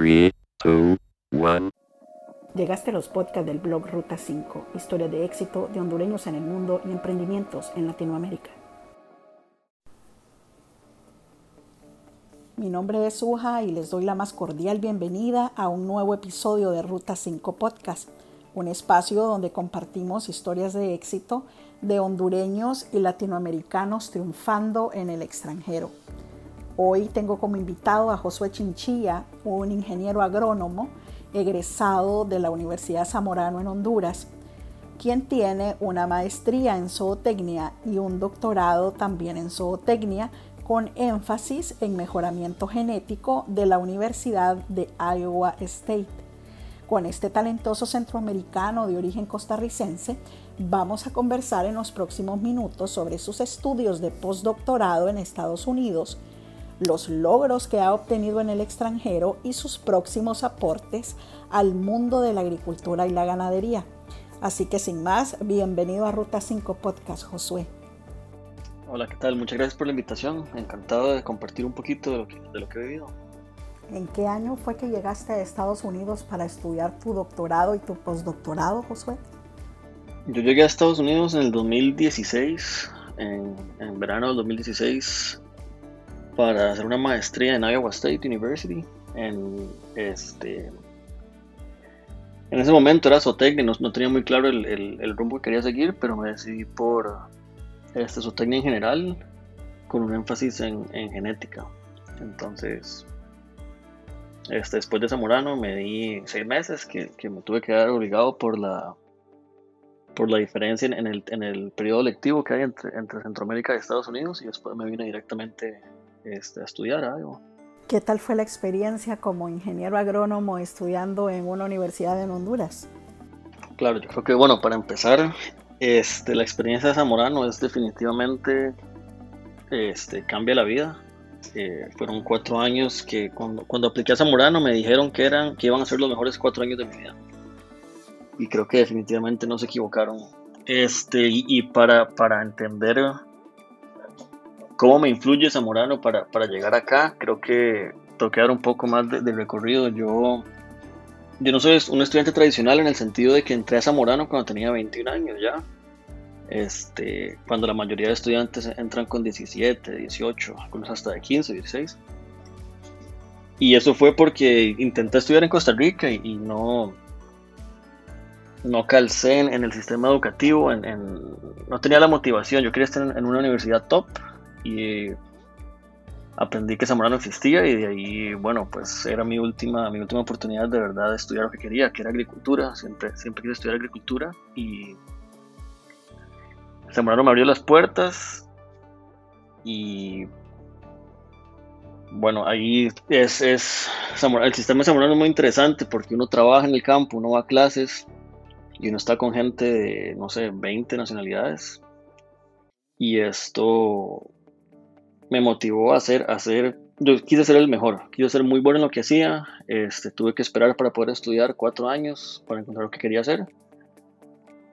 3, 2, 1. Llegaste a los podcasts del blog Ruta 5, historia de éxito de hondureños en el mundo y emprendimientos en Latinoamérica. Mi nombre es Suja y les doy la más cordial bienvenida a un nuevo episodio de Ruta 5 Podcast, un espacio donde compartimos historias de éxito de hondureños y latinoamericanos triunfando en el extranjero. Hoy tengo como invitado a Josué Chinchilla, un ingeniero agrónomo egresado de la Universidad Zamorano en Honduras, quien tiene una maestría en zootecnia y un doctorado también en zootecnia con énfasis en mejoramiento genético de la Universidad de Iowa State. Con este talentoso centroamericano de origen costarricense, vamos a conversar en los próximos minutos sobre sus estudios de postdoctorado en Estados Unidos, los logros que ha obtenido en el extranjero y sus próximos aportes al mundo de la agricultura y la ganadería. Así que sin más, bienvenido a Ruta 5 Podcast, Josué. Hola, ¿qué tal? Muchas gracias por la invitación. Encantado de compartir un poquito de lo que, de lo que he vivido. ¿En qué año fue que llegaste a Estados Unidos para estudiar tu doctorado y tu postdoctorado, Josué? Yo llegué a Estados Unidos en el 2016, en, en verano del 2016 para hacer una maestría en Iowa State University. En, este, en ese momento era zootecnia, no, no tenía muy claro el, el, rumbo que quería seguir, pero me decidí por este, zootecnia en general, con un énfasis en, en genética. Entonces, este, después de Zamorano me di seis meses que, que, me tuve que dar obligado por la por la diferencia en, el, en el periodo lectivo que hay entre, entre Centroamérica y Estados Unidos y después me vine directamente este, a estudiar algo. ¿Qué tal fue la experiencia como ingeniero agrónomo estudiando en una universidad en Honduras? Claro, yo creo que bueno, para empezar, este, la experiencia de Zamorano es definitivamente este, cambia la vida. Eh, fueron cuatro años que cuando, cuando apliqué a Zamorano me dijeron que, eran, que iban a ser los mejores cuatro años de mi vida. Y creo que definitivamente no se equivocaron. Este, y, y para, para entender ¿Cómo me influye Zamorano para, para llegar acá? Creo que tengo que dar un poco más de, recorrido. Yo, yo no soy un estudiante tradicional en el sentido de que entré a Zamorano cuando tenía 21 años ya. Este, cuando la mayoría de estudiantes entran con 17, 18, algunos hasta de 15, 16. Y eso fue porque intenté estudiar en Costa Rica y, no, no calcé en, el sistema educativo, en, no tenía la motivación. Yo quería estar en, en una universidad top, y aprendí que Zamorano existía y de ahí, bueno, pues era mi última, mi última oportunidad de verdad de estudiar lo que quería, que era agricultura, siempre, siempre quise estudiar agricultura y Zamorano me abrió las puertas y bueno, ahí es, es el sistema de Zamorano es muy interesante porque uno trabaja en el campo, uno va a clases y uno está con gente de, no sé, 20 nacionalidades. Y esto me motivó a hacer, a hacer, yo quise ser el mejor, quise ser muy bueno en lo que hacía, este, tuve que esperar para poder estudiar cuatro años para encontrar lo que quería hacer.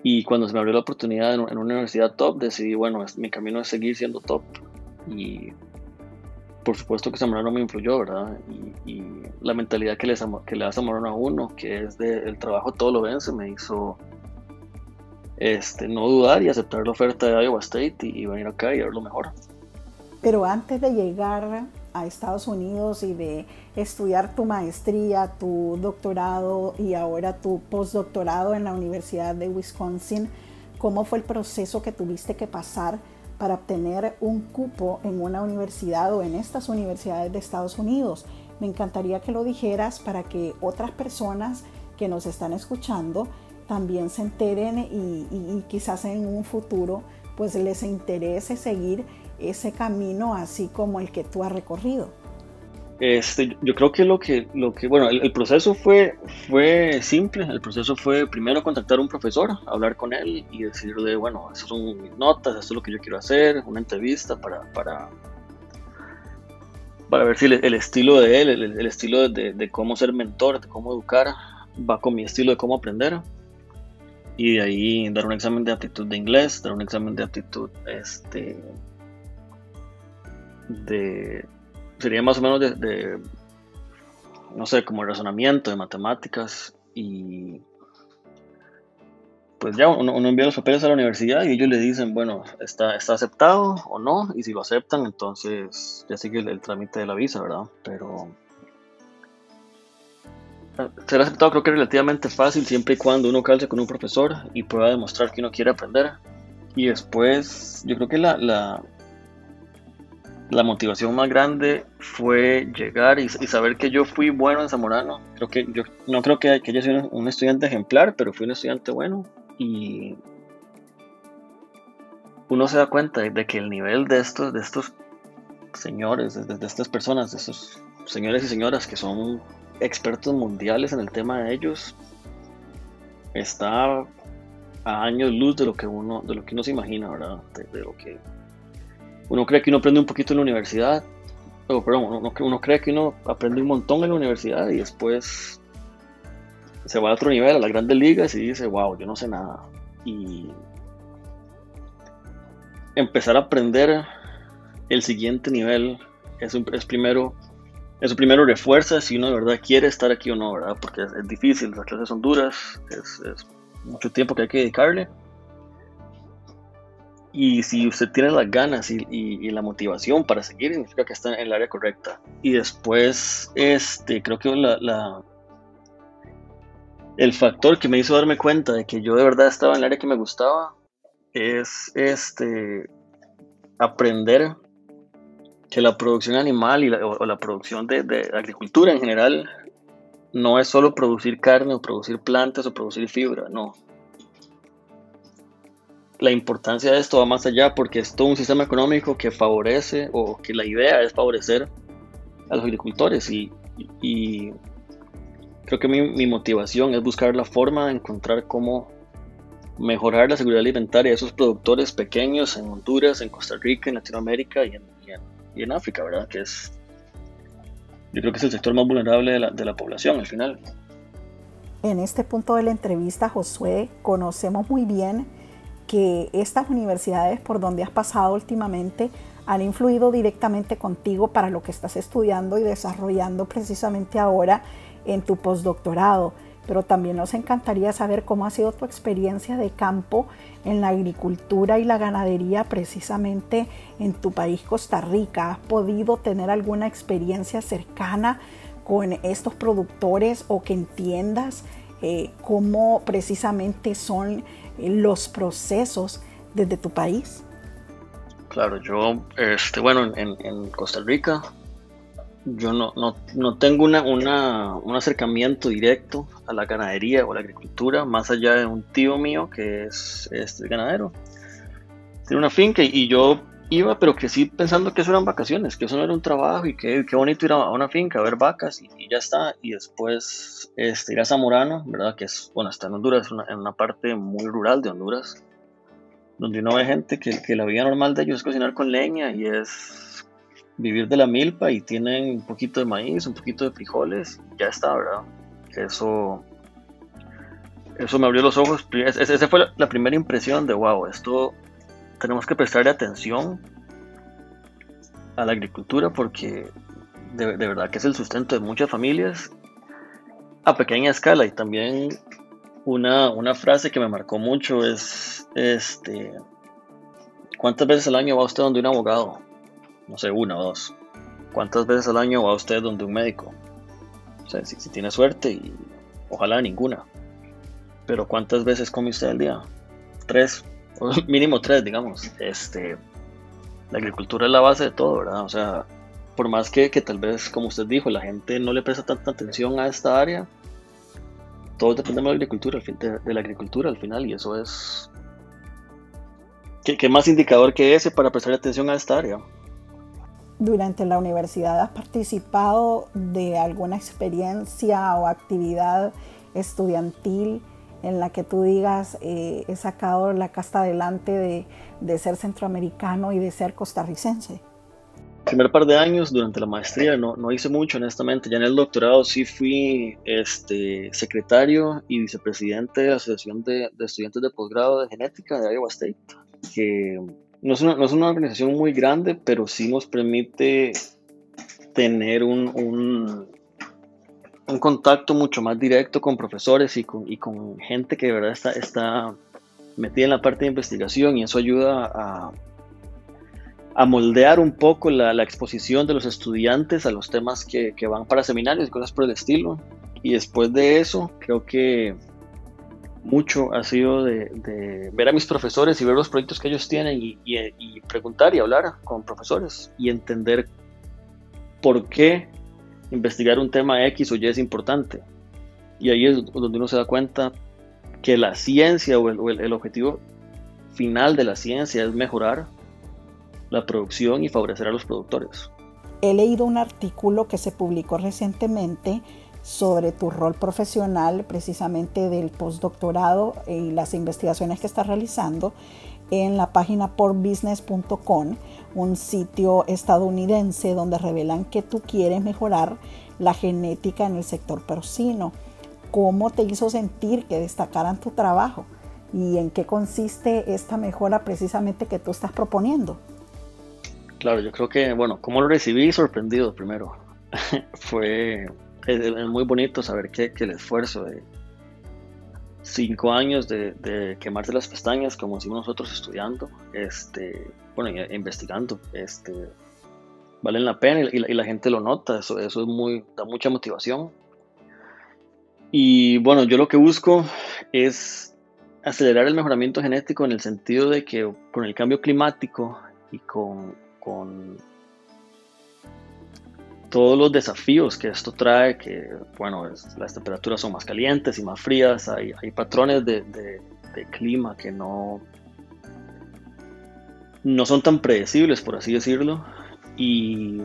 Y cuando se me abrió la oportunidad en, una universidad top, decidí, bueno, mi camino es seguir siendo top. Y por supuesto que Zamorano me influyó, ¿verdad? Y, la mentalidad que le, da Zamorano a uno, que es de el trabajo todo lo vence, me hizo este, no dudar y aceptar la oferta de Iowa State y, y venir acá y ver lo mejor. Pero antes de llegar a Estados Unidos y de estudiar tu maestría, tu doctorado y ahora tu postdoctorado en la Universidad de Wisconsin, ¿cómo fue el proceso que tuviste que pasar para obtener un cupo en una universidad o en estas universidades de Estados Unidos? Me encantaría que lo dijeras para que otras personas que nos están escuchando también se enteren y, quizás en un futuro pues les interese seguir ese camino así como el que tú has recorrido? Este, yo creo que lo que, lo que bueno, el, proceso fue, fue simple. El proceso fue primero contactar a un profesor, hablar con él y decirle, bueno, esas son mis notas, esto es lo que yo quiero hacer, una entrevista para, para, para ver si el, estilo de él, el, estilo de, de, cómo ser mentor, de cómo educar, va con mi estilo de cómo aprender. Y de ahí dar un examen de aptitud de inglés, dar un examen de aptitud este, de sería más o menos de, no sé, como razonamiento, de matemáticas y pues ya uno, envía los papeles a la universidad y ellos le dicen, bueno, está, está aceptado o no, y si lo aceptan, entonces ya sigue el, trámite de la visa, ¿verdad? Pero ser aceptado creo que es relativamente fácil siempre y cuando uno calce con un profesor y pueda demostrar que uno quiere aprender. Y después, yo creo que la, la, la motivación más grande fue llegar y, saber que yo fui bueno en Zamorano. Creo que yo no creo que, que haya sido un estudiante ejemplar, pero fui un estudiante bueno y uno se da cuenta de que el nivel de estos, de estos señores, de, estas personas, de estos señores y señoras que son expertos mundiales en el tema de ellos, está a años luz de lo que uno, de lo que uno se imagina, ¿verdad? De, lo que uno cree que uno aprende un poquito en la universidad, o perdón, uno, uno cree que uno aprende un montón en la universidad y después se va a otro nivel, a las grandes ligas y dice, wow, yo no sé nada. Y empezar a aprender el siguiente nivel es, es primero, eso primero refuerza si uno de verdad quiere estar aquí o no, ¿verdad? Porque es, difícil, las clases son duras, es, mucho tiempo que hay que dedicarle. Y si usted tiene las ganas y, la motivación para seguir, significa que está en el área correcta. Y después, este, creo que la el factor que me hizo darme cuenta de que yo de verdad estaba en el área que me gustaba es este aprender que la producción animal y la, o, la producción de, agricultura en general no es solo producir carne o producir plantas o producir fibra, no. La importancia de esto va más allá porque es todo un sistema económico que favorece o que la idea es favorecer a los agricultores y, y creo que mi, motivación es buscar la forma de encontrar cómo mejorar la seguridad alimentaria de esos productores pequeños en Honduras, en Costa Rica, en Latinoamérica y en, África, ¿verdad? Que es, yo creo que es el sector más vulnerable de la, de la población al final. En este punto de la entrevista, Josué, conocemos muy bien que estas universidades por donde has pasado últimamente han influido directamente contigo para lo que estás estudiando y desarrollando precisamente ahora en tu postdoctorado, pero también nos encantaría saber cómo ha sido tu experiencia de campo en la agricultura y la ganadería precisamente en tu país Costa Rica. ¿Has podido tener alguna experiencia cercana con estos productores o que entiendas eh, cómo precisamente son los procesos desde tu país? Claro, yo, este, bueno, en Costa Rica yo no, no, no tengo una, una, un acercamiento directo a la ganadería o a la agricultura, más allá de un tío mío que es este, ganadero. Tiene una finca y, yo iba, pero crecí pensando que eso eran vacaciones, que eso no era un trabajo y que qué bonito ir a una finca a ver vacas y, ya está. Y después este, ir a Zamorano, ¿verdad? Que es, bueno, está en Honduras, en una parte muy rural de Honduras, donde uno ve gente que, que la vida normal de ellos es cocinar con leña y es vivir de la milpa y tienen un poquito de maíz, un poquito de frijoles, ya está, ¿verdad? Eso, eso me abrió los ojos. Esa fue la primera impresión de, wow, esto tenemos que prestarle atención a la agricultura porque de, verdad que es el sustento de muchas familias a pequeña escala y también una, una frase que me marcó mucho es este ¿cuántas veces al año va usted donde un abogado? no sé, una o dos. ¿Cuántas veces al año va usted donde un médico? O sea, si, tiene suerte y ojalá ninguna. Pero ¿cuántas veces come usted al día? Tres, mínimo tres, digamos. Este, la agricultura es la base de todo, ¿verdad? O sea, por más que, que tal vez, como usted dijo, la gente no le presta tanta atención a esta área, todo depende de la agricultura, de, la agricultura al final, y eso es... ¿Qué, ¿Qué, más indicador que ese para prestar atención a esta área? durante la universidad has participado de alguna experiencia o actividad estudiantil en la que tú digas eh, he sacado la casta adelante de, ser centroamericano y de ser costarricense? primer par de años durante la maestría no, no, hice mucho honestamente, ya en el doctorado sí fui este, secretario y vicepresidente de la Asociación de, de Estudiantes de Posgrado de Genética de Iowa State, que no es, una, organización muy grande, pero sí nos permite tener un, un contacto mucho más directo con profesores y con, y con gente que de verdad está, está metida en la parte de investigación y eso ayuda a, moldear un poco la, la, exposición de los estudiantes a los temas que, que, van para seminarios y cosas por el estilo. Y después de eso, creo que mucho ha sido de, ver a mis profesores y ver los proyectos que ellos tienen y preguntar y hablar con profesores y entender por qué investigar un tema X o Y es importante. Y ahí es donde uno se da cuenta que la ciencia o el, objetivo final de la ciencia es mejorar la producción y favorecer a los productores. He leído un artículo que se publicó recientemente sobre tu rol profesional, precisamente del postdoctorado y las investigaciones que estás realizando en la página porbusiness.com, un sitio estadounidense donde revelan que tú quieres mejorar la genética en el sector porcino. ¿Cómo te hizo sentir que destacaran tu trabajo? ¿Y en qué consiste esta mejora precisamente que tú estás proponiendo? Claro, yo creo que, bueno, como lo recibí sorprendido primero. Fue muy bonito saber que, que el esfuerzo de, cinco años de, de, quemarse las pestañas, como decimos nosotros estudiando, este, bueno, investigando, este, valen la pena y la, y la, gente lo nota, eso, eso es muy, da mucha motivación. Y bueno, yo lo que busco es acelerar el mejoramiento genético en el sentido de que con el cambio climático y con, con todos los desafíos que esto trae, que bueno, es, las temperaturas son más calientes y más frías, hay, hay patrones de, de, de, clima que no, no son tan predecibles, por así decirlo, y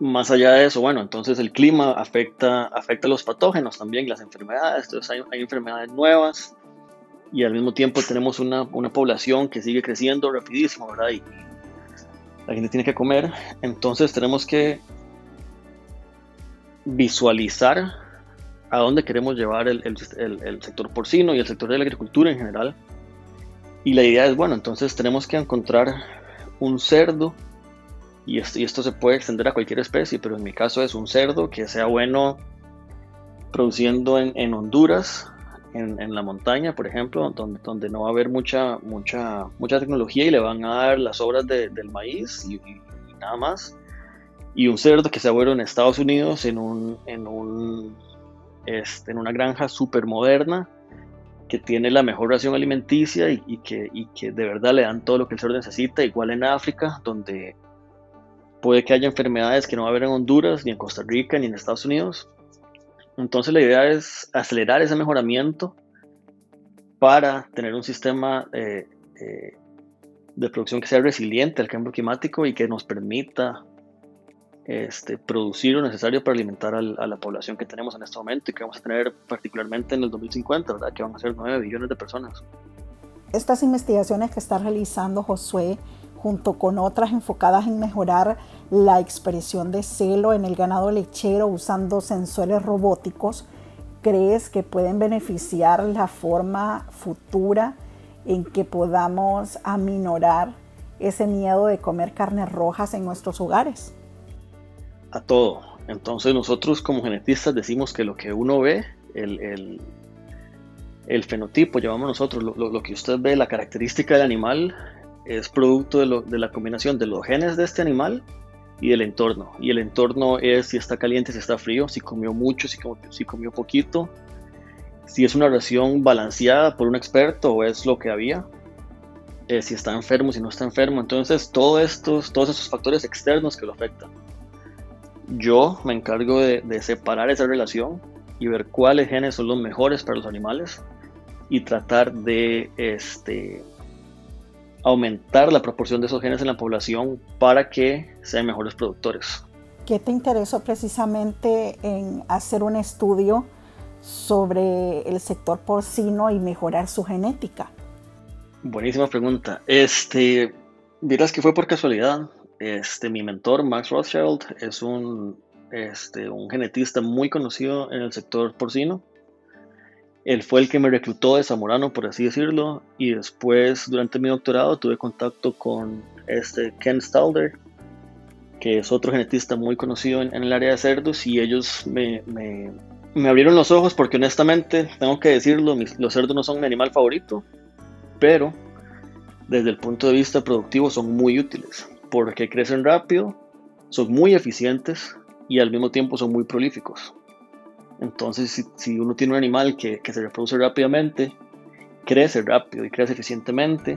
más allá de eso, bueno, entonces el clima afecta, afecta los patógenos también, las enfermedades, entonces hay, hay enfermedades nuevas, y al mismo tiempo tenemos una, una población que sigue creciendo rapidísimo, ¿verdad? Y, la gente tiene que comer, entonces tenemos que visualizar a dónde queremos llevar el, el, el, sector porcino y el sector de la agricultura en general. Y la idea es, bueno, entonces tenemos que encontrar un cerdo, y esto, y esto se puede extender a cualquier especie, pero en mi caso es un cerdo que sea bueno produciendo en, en Honduras, en, en, la montaña, por ejemplo, donde, no va a haber mucha, mucha, mucha tecnología y le van a dar las obras de, del maíz y, nada más. Y un cerdo que se ha vuelto en Estados Unidos en, un, en, un, este, en una granja súper moderna que tiene la mejor ración alimenticia y, y, que, que de verdad le dan todo lo que el cerdo necesita, igual en África, donde puede que haya enfermedades que no va a haber en Honduras, ni en Costa Rica, ni en Estados Unidos, entonces la idea es acelerar ese mejoramiento para tener un sistema eh, eh, de producción que sea resiliente al cambio climático y que nos permita este, producir lo necesario para alimentar al, a la población que tenemos en este momento y que vamos a tener particularmente en el 2050, ¿verdad? que van a ser 9 billones de personas. Estas investigaciones que está realizando Josué junto con otras enfocadas en mejorar la expresión de celo en el ganado lechero usando sensores robóticos, ¿crees que pueden beneficiar la forma futura en que podamos aminorar ese miedo de comer carnes rojas en nuestros hogares? A todo. Entonces nosotros como genetistas decimos que lo que uno ve, el, el, fenotipo, llamamos nosotros, lo, lo, lo, que usted ve, la característica del animal, es producto de, lo, de, la combinación de los genes de este animal y del entorno. Y el entorno es si está caliente, si está frío, si comió mucho, si comió, si comió poquito, si es una ración balanceada por un experto o es lo que había, eh, si está enfermo, si no está enfermo. Entonces, todo estos, todos esos factores externos que lo afectan. Yo me encargo de, de separar esa relación y ver cuáles genes son los mejores para los animales y tratar de este, aumentar la proporción de esos genes en la población para que sean mejores productores. ¿Qué te interesó precisamente en hacer un estudio sobre el sector porcino y mejorar su genética? Buenísima pregunta. Este, dirás que fue por casualidad. Este, mi mentor, Max Rothschild, es un, este, un genetista muy conocido en el sector porcino él fue el que me reclutó de Zamorano, por así decirlo, y después, durante mi doctorado, tuve contacto con este Ken Stalder, que es otro genetista muy conocido en, el área de cerdos, y ellos me, me, me, abrieron los ojos porque honestamente, tengo que decirlo, los cerdos no son mi animal favorito, pero desde el punto de vista productivo son muy útiles, porque crecen rápido, son muy eficientes y al mismo tiempo son muy prolíficos. Entonces, si, uno tiene un animal que, se reproduce rápidamente, crece rápido y crece eficientemente,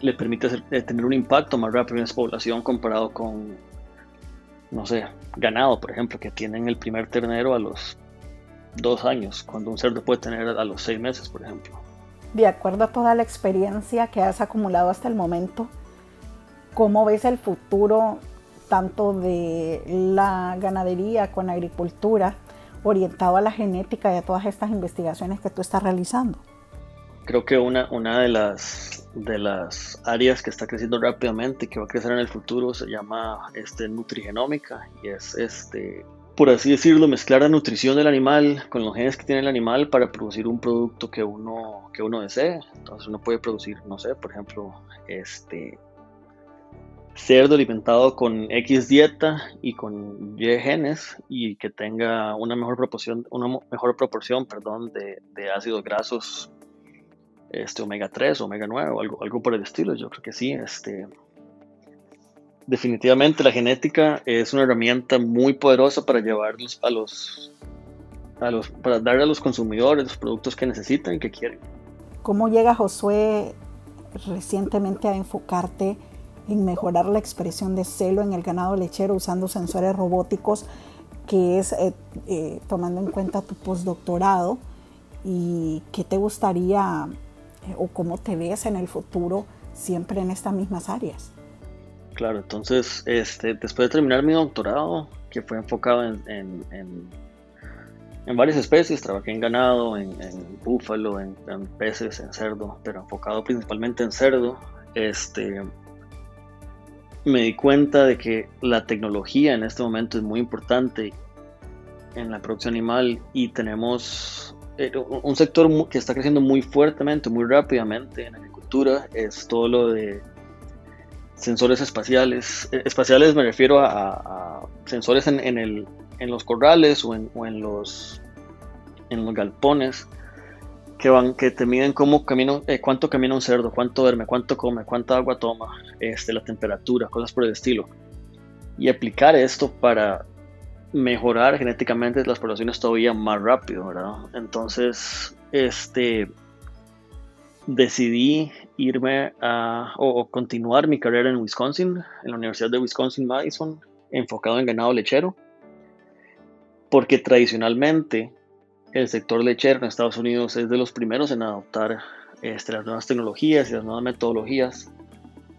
le permite eh, tener un impacto más rápido en esa población comparado con, no sé, ganado, por ejemplo, que tienen el primer ternero a los dos años, cuando un cerdo puede tener a los seis meses, por ejemplo. De acuerdo a toda la experiencia que has acumulado hasta el momento, ¿cómo ves el futuro tanto de la ganadería con agricultura orientado a la genética y a todas estas investigaciones que tú estás realizando? Creo que una, una de, las, de las áreas que está creciendo rápidamente y que va a crecer en el futuro se llama este, nutrigenómica y es, este, por así decirlo, mezclar la nutrición del animal con los genes que tiene el animal para producir un producto que uno, que uno desee. Entonces uno puede producir, no sé, por ejemplo, este, cerdo alimentado con X dieta y con Y genes y que tenga una mejor proporción, una mejor proporción perdón, de, ácidos grasos este, omega 3, omega 9 o algo, algo por el estilo. Yo creo que sí. Este, definitivamente la genética es una herramienta muy poderosa para llevarlos a los, a los, para darle a los consumidores los productos que necesitan y que quieren. ¿Cómo llega Josué recientemente a enfocarte en mejorar la expresión de celo en el ganado lechero usando sensores robóticos, que es eh, eh, tomando en cuenta tu postdoctorado? ¿Y qué te gustaría o cómo te ves en el futuro siempre en estas mismas áreas. Claro, entonces, este, después de terminar mi doctorado, que fue enfocado en, en, en, varias especies, trabajé en ganado, en, búfalo, en, peces, en cerdo, pero enfocado principalmente en cerdo, este, me di cuenta de que la tecnología en este momento es muy importante en la producción animal y tenemos eh, un sector que está creciendo muy fuertemente, muy rápidamente en agricultura es todo lo de sensores espaciales. Eh, espaciales me refiero a, sensores en, el, en, los corrales o en, o en, los, en los galpones que van que te miden cómo camina, eh, cuánto camina un cerdo, cuánto duerme, cuánto come, cuánta agua toma, este, la temperatura, cosas por el estilo. Y aplicar esto para mejorar genéticamente las poblaciones todavía más rápido, ¿verdad? Entonces, este, decidí irme a, o, continuar mi carrera en Wisconsin, en la Universidad de Wisconsin-Madison, enfocado en ganado lechero, porque tradicionalmente el sector lechero en Estados Unidos es de los primeros en adoptar este, las nuevas tecnologías y las nuevas metodologías,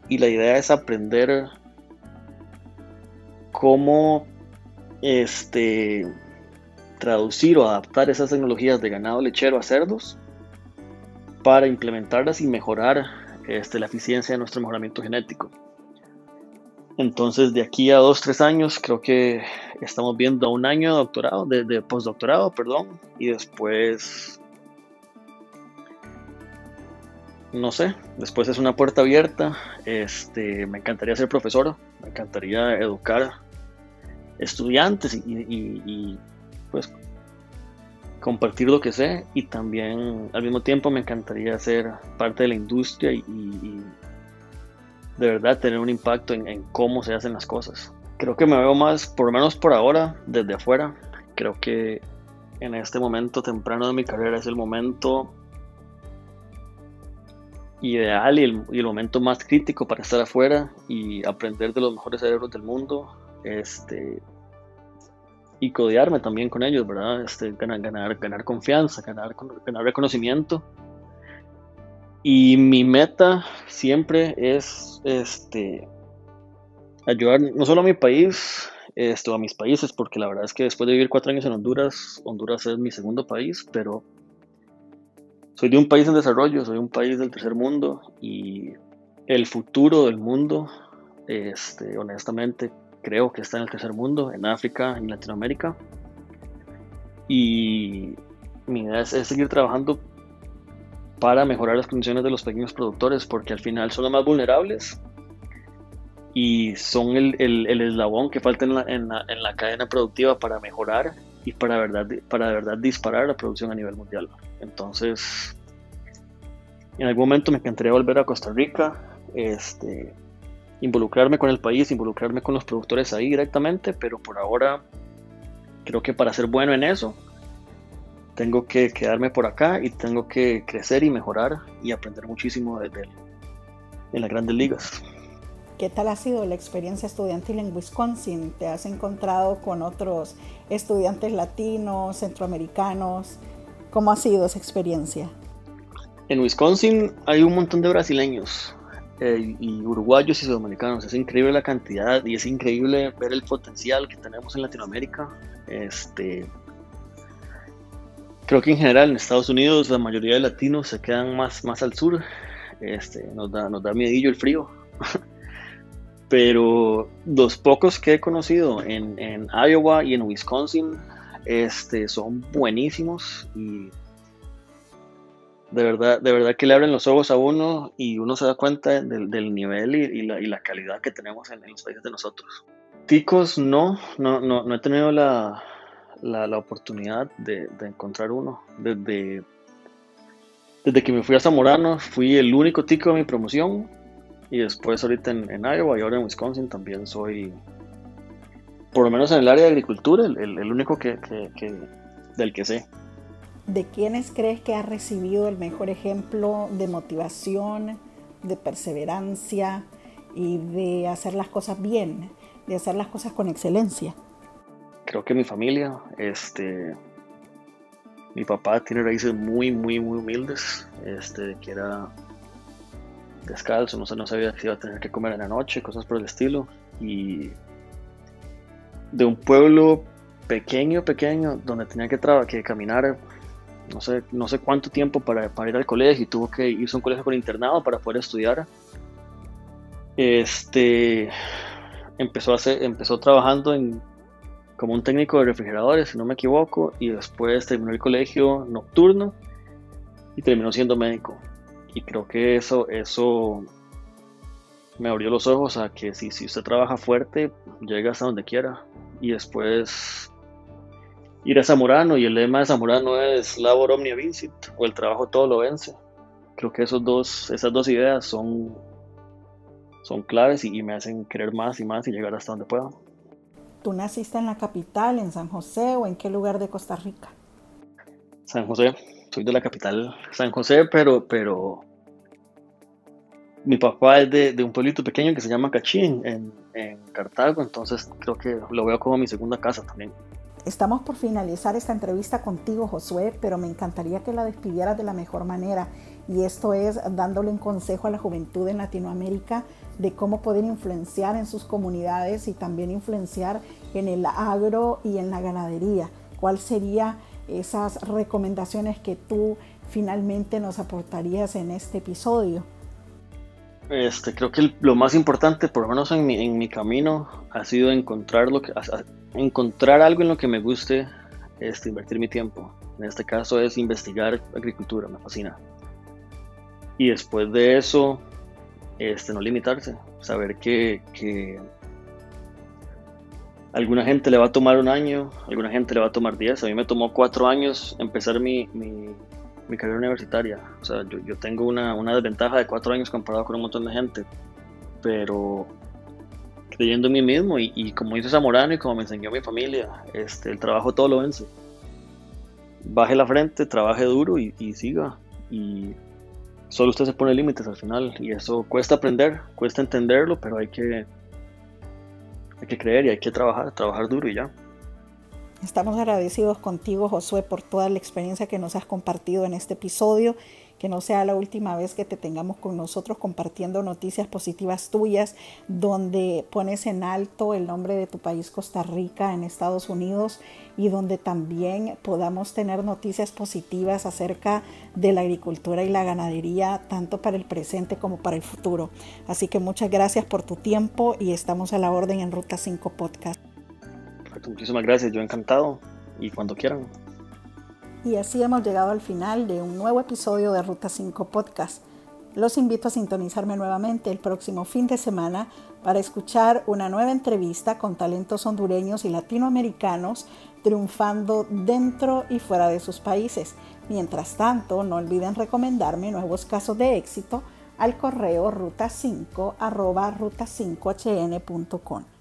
y la idea es aprender cómo este, traducir o adaptar esas tecnologías de ganado lechero a cerdos para implementarlas y mejorar este, la eficiencia de nuestro mejoramiento genético. Entonces, de aquí a dos, tres años, creo que estamos viendo un año de doctorado, de, postdoctorado, perdón, y después, no sé, después es una puerta abierta. Este, me encantaría ser profesor, me encantaría educar estudiantes y, pues compartir lo que sé y también al mismo tiempo me encantaría ser parte de la industria y, de verdad tener un impacto en, cómo se hacen las cosas. Creo que me veo más, por lo menos por ahora, desde afuera. Creo que en este momento temprano de mi carrera es el momento ideal y el, momento más crítico para estar afuera y aprender de los mejores cerebros del mundo este, y codearme también con ellos, ¿verdad? Este, ganar, confianza, ganar reconocimiento. Y mi meta siempre es este, ayudar no solo a mi país, esto, a mis países, porque la verdad es que después de vivir cuatro años en Honduras, Honduras es mi segundo país, pero soy de un país en desarrollo, soy un país del tercer mundo y el futuro del mundo, este, honestamente, creo que está en el tercer mundo, en África, en Latinoamérica. Y mi idea es, seguir trabajando para mejorar las condiciones de los pequeños productores, porque al final son los más vulnerables y son el, el, eslabón que falta en la, en, la, en la, cadena productiva para mejorar y para, verdad, para de verdad disparar la producción a nivel mundial. Entonces, en algún momento me encantaría volver a Costa Rica, este, involucrarme con el país, involucrarme con los productores ahí directamente, pero por ahora creo que para ser bueno en eso, tengo que quedarme por acá y tengo que crecer y mejorar y aprender muchísimo de, de, en las grandes ligas. ¿Qué tal ha sido la experiencia estudiantil en Wisconsin? ¿Te has encontrado con otros estudiantes latinos, centroamericanos? ¿Cómo ha sido esa experiencia? En Wisconsin hay un montón de brasileños eh, y uruguayos y sudamericanos. Es increíble la cantidad y es increíble ver el potencial que tenemos en Latinoamérica. Este, creo que en general en Estados Unidos la mayoría de latinos se quedan más, más al sur. Este, nos, da, nos da miedillo el frío. Pero los pocos que he conocido en, en Iowa y en Wisconsin este, son buenísimos y de verdad, de verdad que le abren los ojos a uno y uno se da cuenta del, nivel y, la, calidad que tenemos en, los países de nosotros. Ticos no, no, no, he tenido la, oportunidad de, encontrar uno. Desde, desde que me fui a Zamorano fui el único tico de mi promoción y después ahorita en, Iowa y ahora en Wisconsin también soy, por lo menos en el área de agricultura, el, único que, del que sé. ¿De quiénes crees que has recibido el mejor ejemplo de motivación, de perseverancia y de hacer las cosas bien, de hacer las cosas con excelencia? Creo que mi familia, este, mi papá tiene raíces muy, muy, muy humildes, este, que era descalzo, no, no sabía si iba a tener que comer en la noche, cosas por el estilo. Y de un pueblo pequeño, pequeño, donde tenía que, que caminar no sé, no sé cuánto tiempo para, para, ir al colegio y tuvo que irse a un colegio con internado para poder estudiar. Este empezó, a empezó trabajando en, como un técnico de refrigeradores, si no me equivoco, y después terminó el colegio nocturno y terminó siendo médico. Y creo que eso, eso me abrió los ojos a que si, si usted trabaja fuerte, llega hasta donde quiera. Y después ir a Zamorano y el lema de Zamorano es Labor Omnia Vincit o el trabajo todo lo vence. Creo que esos dos, esas dos ideas son, son claves y, me hacen querer más y más y llegar hasta donde pueda. ¿Tú naciste en la capital, en San José o en qué lugar de Costa Rica? San José, soy de la capital San José, pero, pero mi papá es de, un pueblito pequeño que se llama Cachín, en, en Cartago, entonces creo que lo veo como mi segunda casa también. Estamos por finalizar esta entrevista contigo, Josué, pero me encantaría que la despidieras de la mejor manera. Y esto es dándole un consejo a la juventud en Latinoamérica de cómo poder influenciar en sus comunidades y también influenciar en el agro y en la ganadería. ¿Cuáles serían esas recomendaciones que tú finalmente nos aportarías en este episodio? Este, creo que lo más importante, por lo menos en mi, en mi camino, ha sido encontrar, lo que, encontrar algo en lo que me guste este, invertir mi tiempo. En este caso es investigar agricultura, me fascina. Y después de eso, este, no limitarse, saber que, que alguna gente le va a tomar un año, alguna gente le va a tomar diez. A mí me tomó cuatro años empezar mi, mi mi carrera universitaria. O sea, yo, yo tengo una, una, desventaja de cuatro años comparado con un montón de gente, pero creyendo en mí mismo y, y, como dice Zamorano y como me enseñó mi familia, este, el trabajo todo lo vence. Baje la frente, trabaje duro y, y siga. Y solo usted se pone límites al final y eso cuesta aprender, cuesta entenderlo, pero hay que, hay que creer y hay que trabajar, trabajar duro y ya. Estamos agradecidos contigo, Josué, por toda la experiencia que nos has compartido en este episodio. Que no sea la última vez que te tengamos con nosotros compartiendo noticias positivas tuyas, donde pones en alto el nombre de tu país, Costa Rica, en Estados Unidos, y donde también podamos tener noticias positivas acerca de la agricultura y la ganadería, tanto para el presente como para el futuro. Así que muchas gracias por tu tiempo y estamos a la orden en Ruta 5 Podcast. Muchísimas gracias, yo encantado y cuando quieran. Y así hemos llegado al final de un nuevo episodio de Ruta 5 Podcast. Los invito a sintonizarme nuevamente el próximo fin de semana para escuchar una nueva entrevista con talentos hondureños y latinoamericanos triunfando dentro y fuera de sus países. Mientras tanto, no olviden recomendarme nuevos casos de éxito al correo ruta5 ruta5hn.com.